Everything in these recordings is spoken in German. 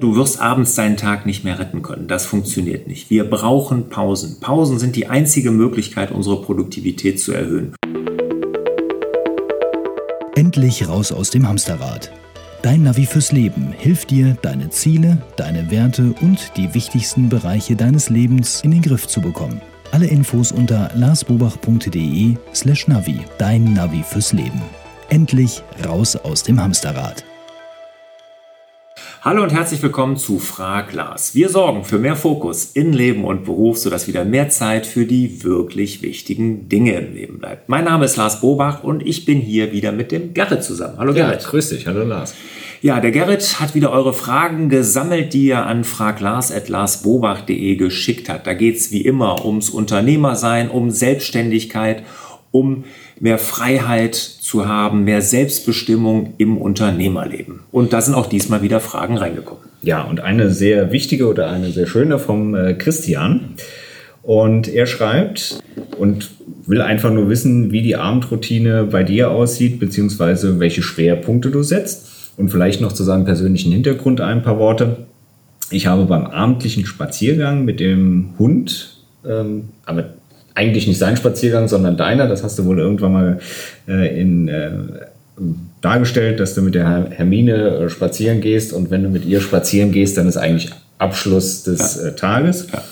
Du wirst abends deinen Tag nicht mehr retten können. Das funktioniert nicht. Wir brauchen Pausen. Pausen sind die einzige Möglichkeit, unsere Produktivität zu erhöhen. Endlich raus aus dem Hamsterrad. Dein Navi fürs Leben hilft dir, deine Ziele, deine Werte und die wichtigsten Bereiche deines Lebens in den Griff zu bekommen. Alle Infos unter larsbobach.de slash Navi. Dein Navi fürs Leben. Endlich raus aus dem Hamsterrad. Hallo und herzlich willkommen zu Frag Lars. Wir sorgen für mehr Fokus in Leben und Beruf, sodass wieder mehr Zeit für die wirklich wichtigen Dinge im Leben bleibt. Mein Name ist Lars Bobach und ich bin hier wieder mit dem Gerrit zusammen. Hallo Gerrit. Ja, grüß dich. Hallo Lars. Ja, der Gerrit hat wieder eure Fragen gesammelt, die er an fraglars.larsbobach.de geschickt hat. Da geht es wie immer ums Unternehmersein, um Selbstständigkeit, um mehr Freiheit zu haben, mehr Selbstbestimmung im Unternehmerleben. Und da sind auch diesmal wieder Fragen reingekommen. Ja, und eine sehr wichtige oder eine sehr schöne vom äh, Christian. Und er schreibt und will einfach nur wissen, wie die Abendroutine bei dir aussieht, beziehungsweise welche Schwerpunkte du setzt. Und vielleicht noch zu seinem persönlichen Hintergrund ein paar Worte. Ich habe beim abendlichen Spaziergang mit dem Hund, ähm, aber eigentlich nicht sein Spaziergang, sondern deiner. Das hast du wohl irgendwann mal äh, in, äh, dargestellt, dass du mit der Hermine äh, spazieren gehst und wenn du mit ihr spazieren gehst, dann ist eigentlich Abschluss des ja. äh, Tages. Ja.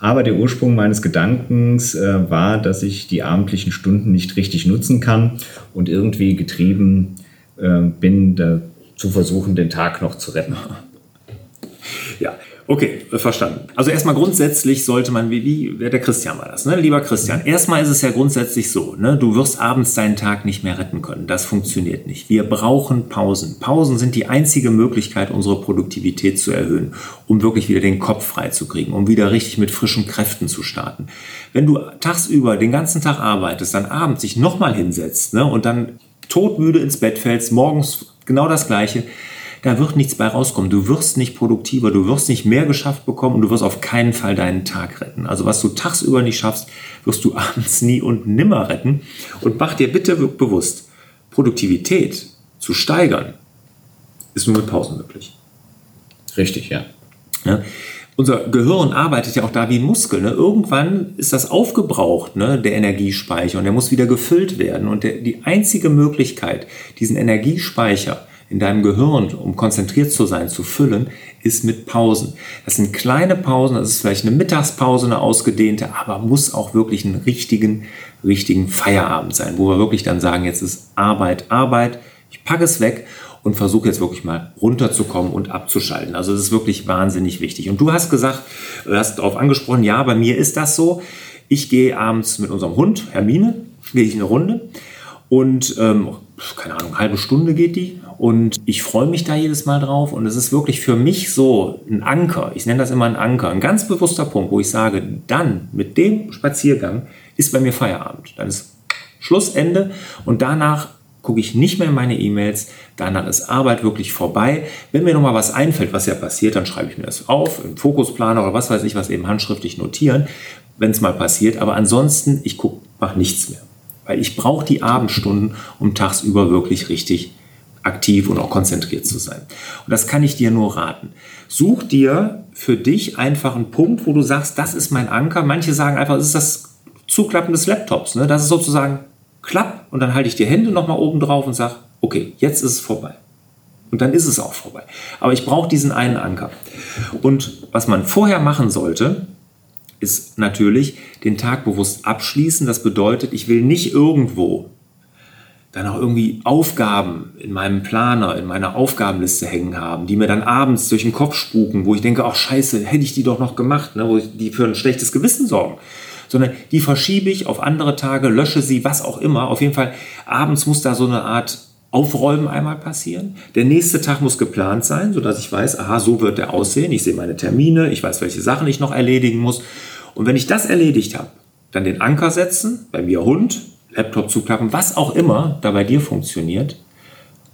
Aber der Ursprung meines Gedankens äh, war, dass ich die abendlichen Stunden nicht richtig nutzen kann und irgendwie getrieben äh, bin, da zu versuchen, den Tag noch zu retten. Okay, verstanden. Also erstmal grundsätzlich sollte man, wie, wie der Christian war das, ne? Lieber Christian, mhm. erstmal ist es ja grundsätzlich so, ne? Du wirst abends deinen Tag nicht mehr retten können. Das funktioniert nicht. Wir brauchen Pausen. Pausen sind die einzige Möglichkeit, unsere Produktivität zu erhöhen, um wirklich wieder den Kopf frei zu kriegen, um wieder richtig mit frischen Kräften zu starten. Wenn du tagsüber den ganzen Tag arbeitest, dann abends dich nochmal hinsetzt, ne? Und dann todmüde ins Bett fällst, morgens genau das Gleiche, da wird nichts bei rauskommen. Du wirst nicht produktiver, du wirst nicht mehr geschafft bekommen und du wirst auf keinen Fall deinen Tag retten. Also was du tagsüber nicht schaffst, wirst du abends nie und nimmer retten. Und mach dir bitte bewusst, Produktivität zu steigern, ist nur mit Pausen möglich. Richtig, ja. ja. Unser Gehirn arbeitet ja auch da wie ein Muskel. Ne? Irgendwann ist das aufgebraucht, ne? der Energiespeicher, und der muss wieder gefüllt werden. Und der, die einzige Möglichkeit, diesen Energiespeicher in deinem Gehirn, um konzentriert zu sein, zu füllen, ist mit Pausen. Das sind kleine Pausen, das ist vielleicht eine Mittagspause, eine ausgedehnte, aber muss auch wirklich einen richtigen, richtigen Feierabend sein, wo wir wirklich dann sagen, jetzt ist Arbeit, Arbeit, ich packe es weg und versuche jetzt wirklich mal runterzukommen und abzuschalten. Also das ist wirklich wahnsinnig wichtig. Und du hast gesagt, du hast darauf angesprochen, ja, bei mir ist das so. Ich gehe abends mit unserem Hund, Hermine, gehe ich eine Runde und ähm, keine Ahnung, halbe Stunde geht die und ich freue mich da jedes Mal drauf und es ist wirklich für mich so ein Anker, ich nenne das immer ein Anker, ein ganz bewusster Punkt, wo ich sage, dann mit dem Spaziergang ist bei mir Feierabend. Dann ist Schlussende und danach gucke ich nicht mehr in meine E-Mails, danach ist Arbeit wirklich vorbei. Wenn mir nochmal was einfällt, was ja passiert, dann schreibe ich mir das auf, im Fokusplaner oder was weiß ich, was eben handschriftlich notieren, wenn es mal passiert. Aber ansonsten, ich gucke, mache nichts mehr. Weil ich brauche die Abendstunden, um tagsüber wirklich richtig aktiv und auch konzentriert zu sein. Und das kann ich dir nur raten. Such dir für dich einfach einen Punkt, wo du sagst, das ist mein Anker. Manche sagen einfach, das ist das Zuklappen des Laptops. Ne? Das ist sozusagen klapp und dann halte ich die Hände nochmal oben drauf und sage, okay, jetzt ist es vorbei. Und dann ist es auch vorbei. Aber ich brauche diesen einen Anker. Und was man vorher machen sollte, ist natürlich den Tag bewusst abschließen. Das bedeutet, ich will nicht irgendwo dann auch irgendwie Aufgaben in meinem Planer, in meiner Aufgabenliste hängen haben, die mir dann abends durch den Kopf spuken, wo ich denke, ach scheiße, hätte ich die doch noch gemacht, ne, wo ich, die für ein schlechtes Gewissen sorgen. Sondern die verschiebe ich auf andere Tage, lösche sie, was auch immer. Auf jeden Fall, abends muss da so eine Art Aufräumen einmal passieren. Der nächste Tag muss geplant sein, sodass ich weiß, aha, so wird der aussehen. Ich sehe meine Termine, ich weiß, welche Sachen ich noch erledigen muss. Und wenn ich das erledigt habe, dann den Anker setzen, bei mir Hund, Laptop zuklappen, was auch immer da bei dir funktioniert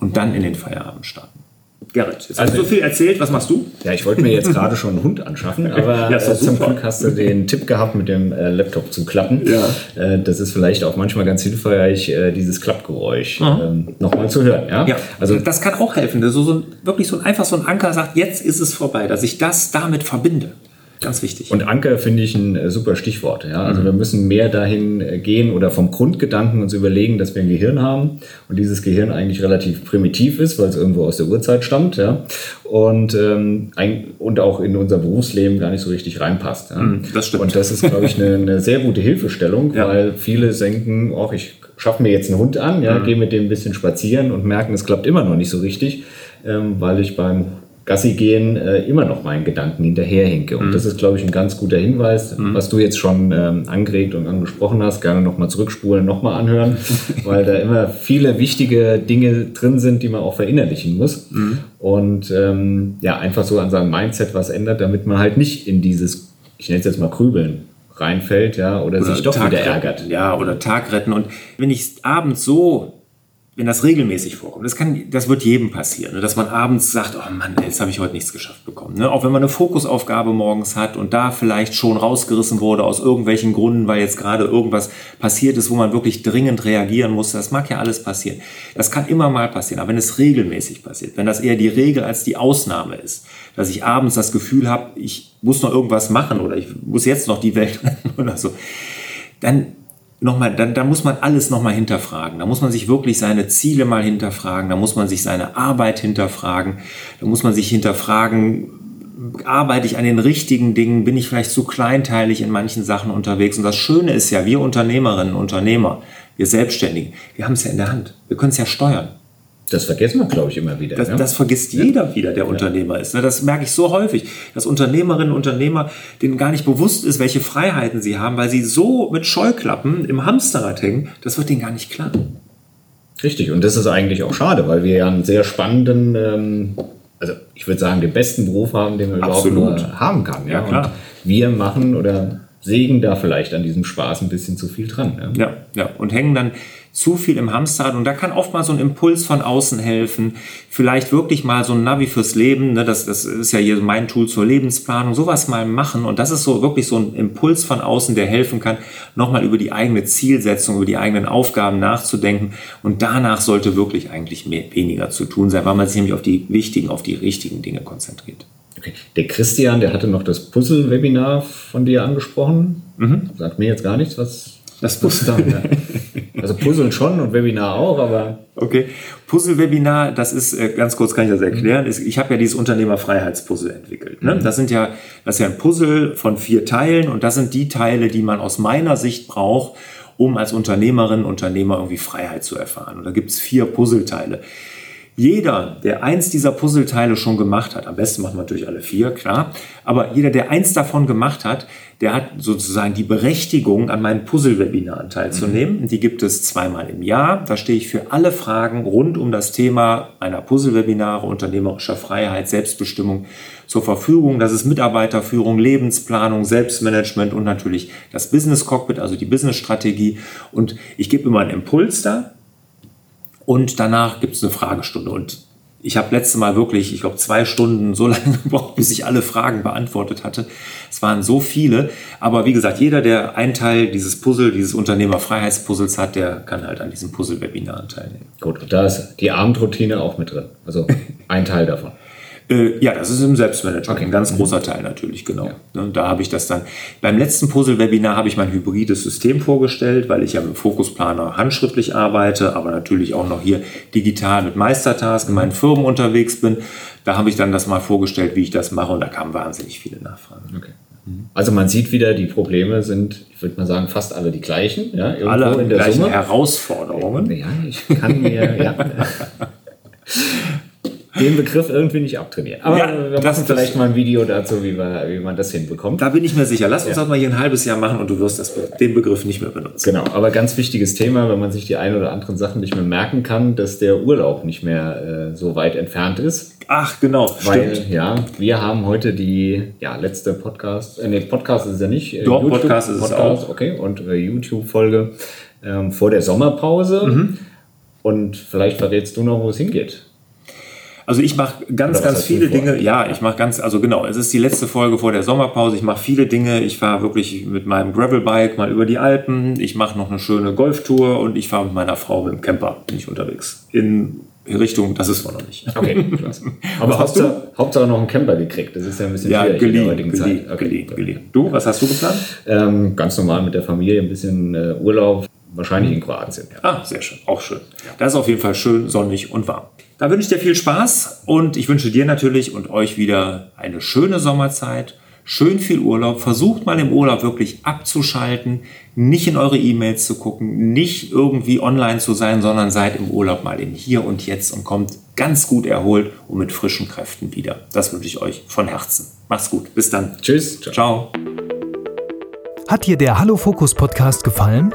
und dann in den Feierabend starten. Gerrit, jetzt also, hast du so viel erzählt, was machst du? Ja, ich wollte mir jetzt gerade schon einen Hund anschaffen, aber ja, äh, zum Glück hast du den Tipp gehabt, mit dem äh, Laptop zu klappen. Ja. Äh, das ist vielleicht auch manchmal ganz hilfreich, äh, dieses Klappgeräusch ähm, nochmal zu hören. Ja? ja, also das kann auch helfen. So, so, wirklich so einfach so ein Anker sagt, jetzt ist es vorbei, dass ich das damit verbinde. Ganz wichtig. Und Anker finde ich ein äh, super Stichwort. Ja? Also mhm. wir müssen mehr dahin äh, gehen oder vom Grundgedanken uns überlegen, dass wir ein Gehirn haben und dieses Gehirn eigentlich relativ primitiv ist, weil es irgendwo aus der Urzeit stammt ja? und, ähm, ein, und auch in unser Berufsleben gar nicht so richtig reinpasst. Ja? Mhm, das stimmt. Und das ist, glaube ich, eine, eine, sehr gute Hilfestellung, ja. weil viele denken, oh, ich schaffe mir jetzt einen Hund an, ja, mhm. gehe mit dem ein bisschen spazieren und merken, es klappt immer noch nicht so richtig, ähm, weil ich beim Gassi gehen äh, immer noch meinen Gedanken hinterherhinke. Und mhm. das ist, glaube ich, ein ganz guter Hinweis, mhm. was du jetzt schon ähm, angeregt und angesprochen hast. Gerne nochmal zurückspulen, nochmal anhören, weil da immer viele wichtige Dinge drin sind, die man auch verinnerlichen muss. Mhm. Und ähm, ja, einfach so an seinem Mindset was ändert, damit man halt nicht in dieses, ich nenne es jetzt mal Grübeln, reinfällt, ja, oder, oder sich doch Tag wieder ärgert. Ja, oder Tag retten. Und wenn ich abends so wenn das regelmäßig vorkommt, das, kann, das wird jedem passieren, ne? dass man abends sagt, oh Mann, jetzt habe ich heute nichts geschafft bekommen. Ne? Auch wenn man eine Fokusaufgabe morgens hat und da vielleicht schon rausgerissen wurde aus irgendwelchen Gründen, weil jetzt gerade irgendwas passiert ist, wo man wirklich dringend reagieren muss, das mag ja alles passieren. Das kann immer mal passieren, aber wenn es regelmäßig passiert, wenn das eher die Regel als die Ausnahme ist, dass ich abends das Gefühl habe, ich muss noch irgendwas machen oder ich muss jetzt noch die Welt retten oder so, dann nochmal, dann, da muss man alles nochmal hinterfragen. Da muss man sich wirklich seine Ziele mal hinterfragen. Da muss man sich seine Arbeit hinterfragen. Da muss man sich hinterfragen, arbeite ich an den richtigen Dingen? Bin ich vielleicht zu kleinteilig in manchen Sachen unterwegs? Und das Schöne ist ja, wir Unternehmerinnen, Unternehmer, wir Selbstständigen, wir haben es ja in der Hand. Wir können es ja steuern. Das vergessen wir, glaube ich, immer wieder. Das, ja? das vergisst jeder ja. wieder, der ja. Unternehmer ist. Ne? Das merke ich so häufig, dass Unternehmerinnen und Unternehmer denen gar nicht bewusst ist, welche Freiheiten sie haben, weil sie so mit Scheuklappen im Hamsterrad hängen, das wird denen gar nicht klar. Richtig, und das ist eigentlich auch schade, weil wir ja einen sehr spannenden, ähm, also ich würde sagen, den besten Beruf haben, den man Absolut. überhaupt nur haben kann. Ja, klar. Und wir machen oder sägen da vielleicht an diesem Spaß ein bisschen zu viel dran. Ja, ja, ja. und hängen dann zu viel im Hamsterrad und da kann oft mal so ein Impuls von außen helfen. Vielleicht wirklich mal so ein Navi fürs Leben, ne, das, das ist ja hier mein Tool zur Lebensplanung, sowas mal machen und das ist so wirklich so ein Impuls von außen, der helfen kann, nochmal über die eigene Zielsetzung, über die eigenen Aufgaben nachzudenken und danach sollte wirklich eigentlich mehr, weniger zu tun sein, weil man sich nämlich auf die wichtigen, auf die richtigen Dinge konzentriert. Okay. Der Christian, der hatte noch das Puzzle-Webinar von dir angesprochen. Mhm. Sagt mir jetzt gar nichts, was das Puzzle. ja. Also Puzzle schon und Webinar auch, aber. Okay. Puzzle-Webinar, das ist, äh, ganz kurz kann ich das erklären, ich habe ja dieses Unternehmerfreiheitspuzzle entwickelt. Ne? Mhm. Das sind ja, das ist ja ein Puzzle von vier Teilen und das sind die Teile, die man aus meiner Sicht braucht, um als Unternehmerin, Unternehmer irgendwie Freiheit zu erfahren. Und da gibt es vier Puzzleteile. Jeder, der eins dieser Puzzleteile schon gemacht hat, am besten machen wir natürlich alle vier, klar, aber jeder, der eins davon gemacht hat, der hat sozusagen die Berechtigung, an meinen Puzzle-Webinaren teilzunehmen. Mhm. Die gibt es zweimal im Jahr. Da stehe ich für alle Fragen rund um das Thema einer Puzzle-Webinare, unternehmerischer Freiheit, Selbstbestimmung zur Verfügung. Das ist Mitarbeiterführung, Lebensplanung, Selbstmanagement und natürlich das Business Cockpit, also die Business-Strategie. Und ich gebe immer einen Impuls da und danach gibt es eine Fragestunde. Und ich habe letzte Mal wirklich, ich glaube, zwei Stunden so lange gebraucht, bis ich alle Fragen beantwortet hatte. Es waren so viele. Aber wie gesagt, jeder, der einen Teil dieses Puzzle, dieses Unternehmerfreiheitspuzzles hat, der kann halt an diesem Puzzle-Webinar teilnehmen. Gut, und da ist die Abendroutine auch mit drin. Also ein Teil davon. Äh, ja, das ist im Selbstmanagement okay. ein ganz mhm. großer Teil natürlich, genau. Ja. Ne, da habe ich das dann. Beim letzten Puzzle-Webinar habe ich mein hybrides System vorgestellt, weil ich ja mit Fokusplaner handschriftlich arbeite, aber natürlich auch noch hier digital mit Meistertask in meinen Firmen unterwegs bin. Da habe ich dann das mal vorgestellt, wie ich das mache und da kamen wahnsinnig viele Nachfragen. Okay. Mhm. Also man sieht wieder, die Probleme sind, ich würde mal sagen, fast alle die gleichen. Ja, alle in der gleichen Summe. Herausforderungen. Ja, ich kann mir, ja. den Begriff irgendwie nicht abtrainieren. Aber ja, wir machen vielleicht mal ein Video dazu, wie, wir, wie man das hinbekommt. Da bin ich mir sicher. Lass uns ja. das mal hier ein halbes Jahr machen und du wirst das, den Begriff nicht mehr benutzen. Genau, aber ganz wichtiges Thema, wenn man sich die ein oder anderen Sachen nicht mehr merken kann, dass der Urlaub nicht mehr äh, so weit entfernt ist. Ach, genau. Weil, stimmt. ja, wir haben heute die ja, letzte Podcast, äh, nee, Podcast ist ja nicht. Äh, Doch, Podcast ist Podcast, es auch. Okay, und äh, YouTube-Folge ähm, vor der Sommerpause. Mhm. Und vielleicht verrätst du noch, wo es hingeht. Also ich mache ganz, Oder ganz viele? Dinge. Ja, ich mache ganz, also genau, es ist die letzte Folge vor der Sommerpause. Ich mache viele Dinge. Ich fahre wirklich mit meinem Gravelbike mal über die Alpen. Ich mache noch eine schöne Golftour und ich fahre mit meiner Frau mit dem Camper, bin ich unterwegs. In Richtung, das ist wir noch nicht. Okay, klasse. Aber Was hast du? Hauptsache, Hauptsache noch einen Camper gekriegt. Das ist ja ein bisschen Ja, schwierig in der geliehen, heutigen geliehen, Zeit. Okay. geliehen, geliehen. Du, was hast du geplant? Ähm, ganz normal mit der Familie, ein bisschen äh, Urlaub, wahrscheinlich in Kroatien. Ja. Ah, sehr schön, auch schön. Das ist auf jeden Fall schön, sonnig und warm. Da wünsche ich dir viel Spaß und ich wünsche dir natürlich und euch wieder eine schöne Sommerzeit, schön viel Urlaub. Versucht mal im Urlaub wirklich abzuschalten, nicht in eure E-Mails zu gucken, nicht irgendwie online zu sein, sondern seid im Urlaub mal im Hier und Jetzt und kommt ganz gut erholt und mit frischen Kräften wieder. Das wünsche ich euch von Herzen. Macht's gut. Bis dann. Tschüss. Ciao. Hat dir der Hallo Fokus Podcast gefallen?